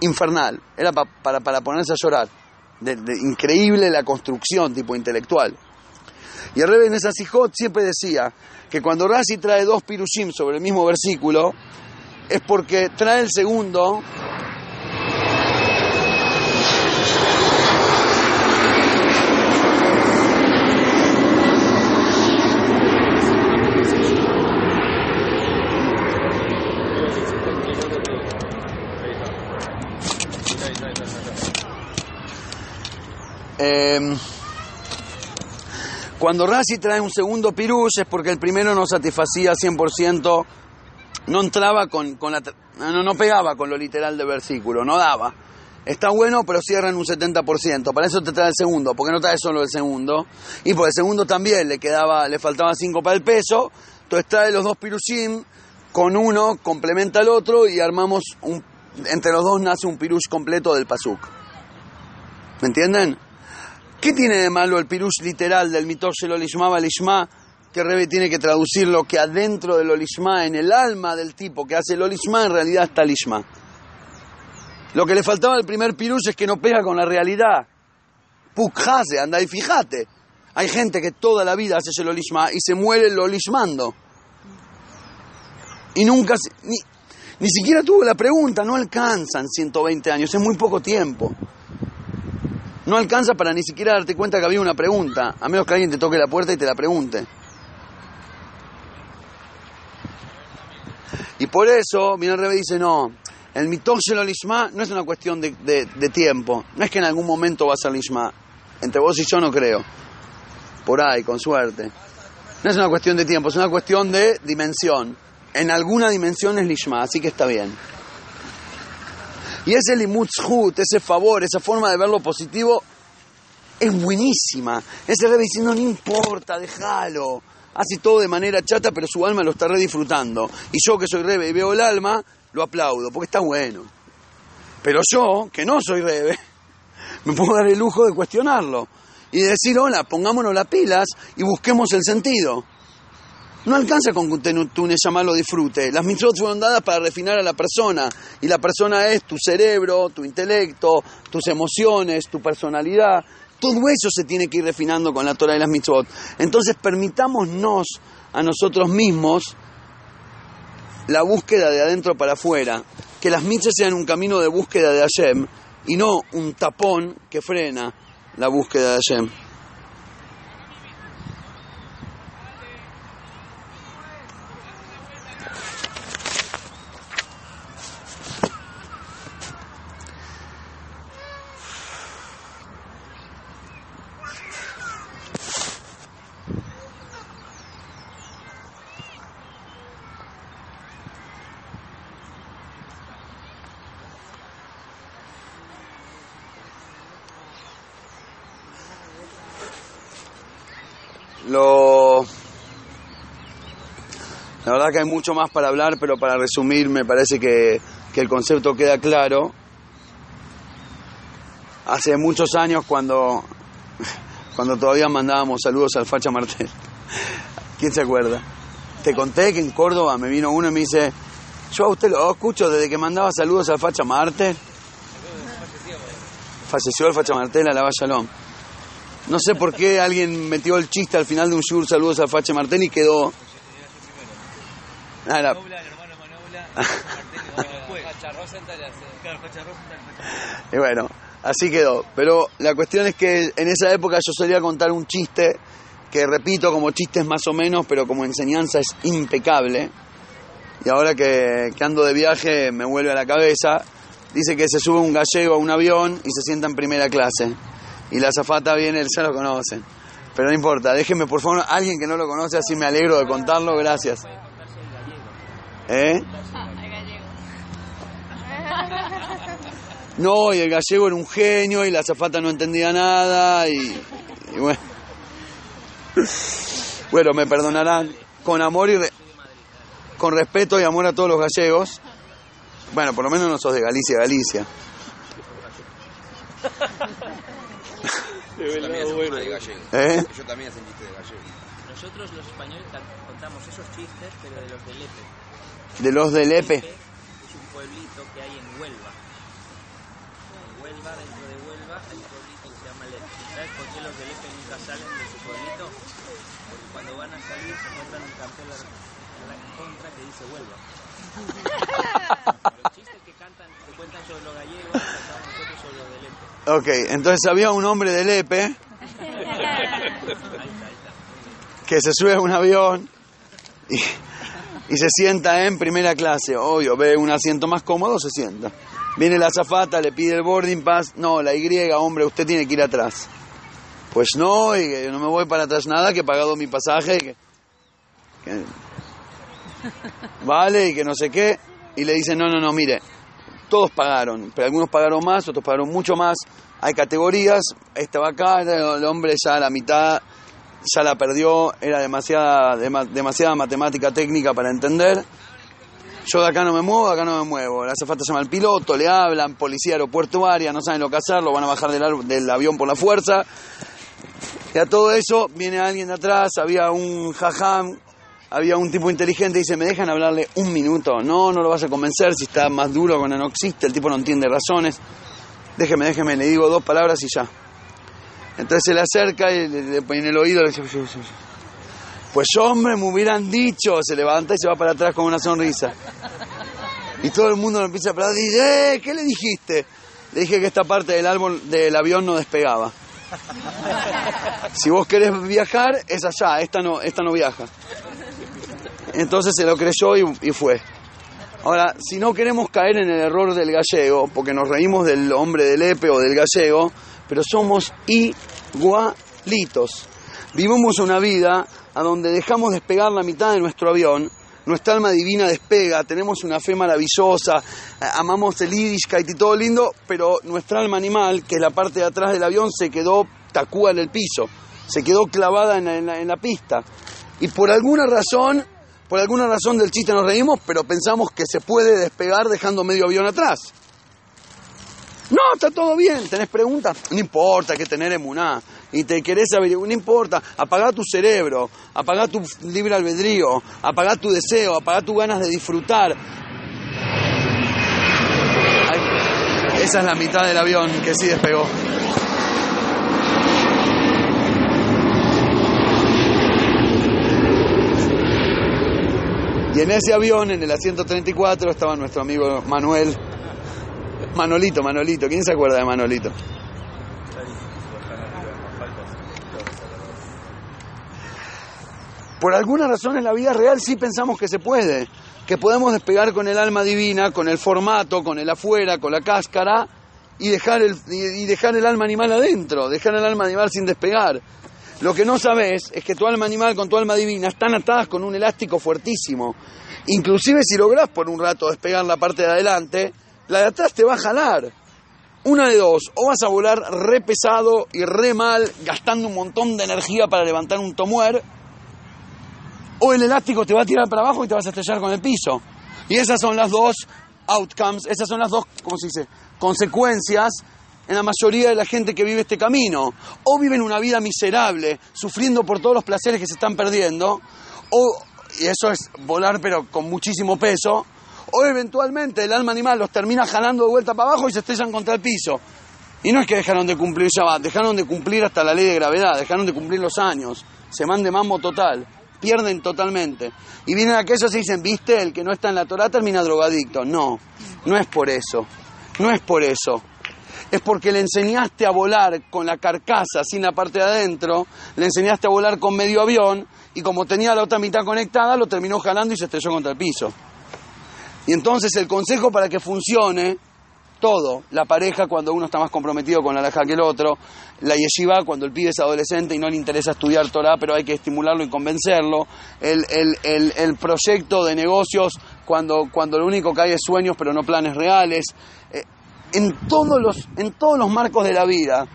infernal, era para, para ponerse a llorar. Increíble la construcción tipo intelectual. Y el Rebe en esa Sijot siempre decía que cuando Rashi trae dos pirushim sobre el mismo versículo, es porque trae el segundo Eh, cuando Rashi trae un segundo pirush es porque el primero no satisfacía 100%, no entraba con, la, no, no pegaba con lo literal del versículo, no daba. Está bueno, pero cierra en un 70%. Para eso te trae el segundo, porque no trae solo el segundo. Y por el segundo también le quedaba, le faltaban 5 para el peso. Entonces trae los dos pirushim, con uno complementa al otro y armamos un, entre los dos nace un pirush completo del pasuk. ¿Me entienden? ¿Qué tiene de malo el pirush literal del mitosh el olishma balishma? Que Rebe tiene que traducirlo que adentro del olishma, en el alma del tipo que hace el olishma, en realidad está el ishma. Lo que le faltaba al primer pirush es que no pega con la realidad. Pukjase, anda y fíjate. Hay gente que toda la vida hace el olishma y se muere el olishmando. Y nunca, ni, ni siquiera tuvo la pregunta, no alcanzan 120 años, es muy poco tiempo. No alcanza para ni siquiera darte cuenta que había una pregunta, a menos que alguien te toque la puerta y te la pregunte. Y por eso, el rebe dice, no, el mitosh el lishma no es una cuestión de, de, tiempo, no es que en algún momento va a ser lishma. Entre vos y yo no creo. Por ahí, con suerte. No es una cuestión de tiempo, es una cuestión de dimensión. En alguna dimensión es lishma, así que está bien. Y ese limutzhut, ese favor, esa forma de ver lo positivo, es buenísima. Ese rey diciendo, no importa, déjalo. Hace todo de manera chata, pero su alma lo está re disfrutando. Y yo que soy rebe y veo el alma, lo aplaudo, porque está bueno. Pero yo, que no soy rebe, me puedo dar el lujo de cuestionarlo. Y decir, hola, pongámonos las pilas y busquemos el sentido. No alcanza con que tú lo disfrute. Las mitzvot fueron dadas para refinar a la persona. Y la persona es tu cerebro, tu intelecto, tus emociones, tu personalidad. Todo eso se tiene que ir refinando con la Torah y las mitzvot. Entonces permitámonos a nosotros mismos la búsqueda de adentro para afuera. Que las mitzvot sean un camino de búsqueda de Hashem y no un tapón que frena la búsqueda de Hashem. Verdad que hay mucho más para hablar, pero para resumir me parece que, que el concepto queda claro. Hace muchos años cuando, cuando todavía mandábamos saludos al Facha Martel. ¿Quién se acuerda? Te conté que en Córdoba me vino uno y me dice, yo a usted lo escucho desde que mandaba saludos al Facha Martel. Falleció el Facha Martel a la Vallalón. No sé por qué alguien metió el chiste al final de un show, saludos al Facha Martel y quedó... Ah, la- Y bueno, así quedó. Pero la cuestión es que en esa época yo solía contar un chiste que repito como chistes más o menos, pero como enseñanza es impecable. Y ahora que, que ando de viaje me vuelve a la cabeza. Dice que se sube un gallego a un avión y se sienta en primera clase. Y la azafata viene, ya lo conocen. Pero no importa, déjenme por favor alguien que no lo conoce, así me alegro de contarlo, gracias. ¿Eh? No, y el gallego era un genio y la azafata no entendía nada y, y bueno. Bueno, me perdonarán con amor y re- con respeto y amor a todos los gallegos. Bueno, por lo menos no sos de Galicia, Galicia. De Yo también bueno. de gallego. ¿Eh? Yo también hacen chiste de gallego. Nosotros los españoles contamos esos chistes, pero de los de Lepe. De los del EPE. Lepe es un pueblito que hay en Huelva. En Huelva, dentro de Huelva, hay un pueblito que se llama Lepe. ¿Sabes por qué los de Lepe nunca salen de su pueblito? Porque cuando van a salir se encuentran un cartel a la, contra que dice Huelva. Los chistes que cantan, que cuentan sobre los gallegos, nosotros sobre los de Lepe. Ok, entonces había un hombre del EPE Ahí está, ahí está. que se sube a un avión y, y se sienta en primera clase. Obvio, ve un asiento más cómodo, se sienta. Viene la azafata, le pide el boarding pass. No, la Y, hombre, usted tiene que ir atrás. Pues no, y que yo no me voy para atrás nada, que he pagado mi pasaje. Y que, que- vale, y que no sé qué. Y le dicen, no, no, no, mire, todos pagaron, pero algunos pagaron más, otros pagaron mucho más. Hay categorías, esta va acá, el hombre ya a la mitad ya la perdió, era demasiada, dema- demasiada matemática técnica para entender. Yo de acá no me muevo, de acá no me muevo. La azafata llama al piloto, le hablan, policía aeropuertuaria, no saben lo que hacer, lo van a bajar del, del avión por la fuerza. Y a todo eso viene alguien de atrás, había un jajam, había un tipo inteligente dice, ¿me dejan hablarle un minuto? No, no lo vas a convencer, si está más duro con existe, el tipo no entiende razones. Déjeme, déjeme, le digo dos palabras y ya. Entonces se le acerca y le, le en el oído, le dice, pues hombre, me hubieran dicho, se levanta y se va para atrás con una sonrisa. Y todo el mundo lo empieza a y dice, "Eh, ¿qué le dijiste? Le dije que esta parte del árbol del avión no despegaba. Si vos querés viajar, es allá, esta no, esta no viaja. Entonces se lo creyó y, y fue. Ahora, si no queremos caer en el error del gallego, porque nos reímos del hombre del Epe o del gallego, pero somos igualitos. Vivimos una vida a donde dejamos despegar la mitad de nuestro avión, nuestra alma divina despega, tenemos una fe maravillosa, eh, amamos el Yiddishkeit y todo lindo, pero nuestra alma animal, que es la parte de atrás del avión, se quedó tacúa en el piso, se quedó clavada en la, en la- en la pista. Y por alguna razón, por alguna razón del chiste nos reímos, pero pensamos que se puede despegar dejando medio avión atrás. No, está todo bien. ¿Tenés preguntas? No importa, hay que tener emuná. Y te querés averiguar, no importa. Apagá tu cerebro, apagá tu libre albedrío, apagá tu deseo, apagá tus ganas de disfrutar. Esa es la mitad del avión que sí despegó. Y en ese avión, en el asiento 34, estaba nuestro amigo Manuel. Manolito, Manolito. ¿Quién se acuerda de Manolito? Por alguna razón en la vida real sí pensamos que se puede, que podemos despegar con el alma divina, con el formato, con el afuera, con la cáscara y dejar el, y dejar el alma animal adentro, dejar el alma animal sin despegar. Lo que no sabes es que tu alma animal con tu alma divina están atadas con un elástico fuertísimo. Inclusive si lográs por un rato despegar la parte de adelante, la de atrás te va a jalar. Una de dos, o vas a volar re pesado y re mal, gastando un montón de energía para levantar un tomuer, o el elástico te va a tirar para abajo y te vas a estrellar con el piso. Y esas son las dos outcomes, esas son las dos, ¿cómo se dice?, consecuencias en la mayoría de la gente que vive este camino. O viven una vida miserable, sufriendo por todos los placeres que se están perdiendo, o, y eso es volar pero con muchísimo peso, o eventualmente el alma animal los termina jalando de vuelta para abajo y se estrellan contra el piso. Y no es que dejaron de cumplir, ya va, dejaron de cumplir hasta la ley de gravedad, dejaron de cumplir los años, se van de mambo total, pierden totalmente. Y vienen aquellos y dicen, viste, el que no está en la Torah termina drogadicto. No, no es por eso, no es por eso. Es porque le enseñaste a volar con la carcasa sin la parte de adentro, le enseñaste a volar con medio avión y como tenía la otra mitad conectada, lo terminó jalando y se estrelló contra el piso. Y entonces el consejo para que funcione todo, la pareja cuando uno está más comprometido con la laja que el otro, la yeshiva cuando el pibe es adolescente y no le interesa estudiar Torah, pero hay que estimularlo y convencerlo, el, el, el, el proyecto de negocios cuando, cuando lo único que hay es sueños pero no planes reales, eh, en, todos los, en todos los marcos de la vida,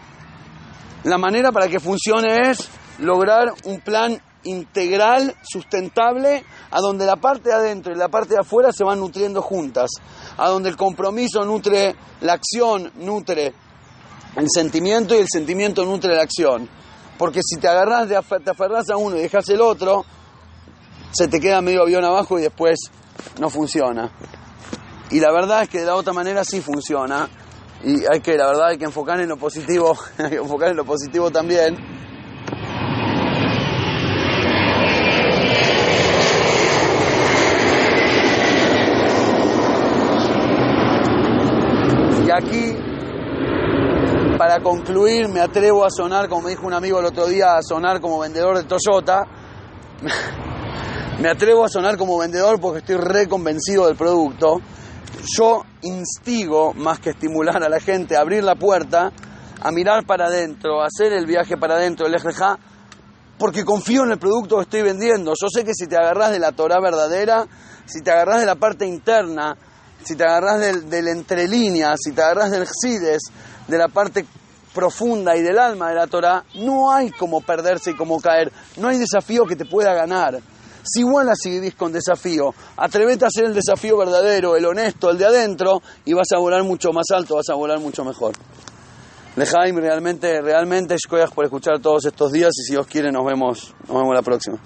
la manera para que funcione es lograr un plan integral, sustentable, a donde la parte de adentro y la parte de afuera se van nutriendo juntas, a donde el compromiso nutre la acción, nutre el sentimiento y el sentimiento nutre la acción. Porque si te agarras, te aferras a uno y dejas el otro, se te queda medio avión abajo y después no funciona. Y la verdad es que de la otra manera sí funciona. Y hay que, la verdad, hay que enfocar en lo positivo, hay que enfocar en lo positivo también. Aquí, para concluir, me atrevo a sonar, como me dijo un amigo el otro día, a sonar como vendedor de Toyota. me atrevo a sonar como vendedor porque estoy re convencido del producto. Yo instigo, más que estimular a la gente, a abrir la puerta, a mirar para adentro, a hacer el viaje para adentro, el ejeja, porque confío en el producto que estoy vendiendo. Yo sé que si te agarras de la Torah verdadera, si te agarras de la parte interna, si te agarras del, del entre líneas, si te agarras del Xides, de la parte profunda y del alma de la Torah, no hay como perderse y como caer. No hay desafío que te pueda ganar. Si igual así vivís con desafío, atrevete a hacer el desafío verdadero, el honesto, el de adentro, y vas a volar mucho más alto, vas a volar mucho mejor. Lejaim, realmente, realmente, por escuchar todos estos días y si Dios quiere nos vemos, nos vemos la próxima.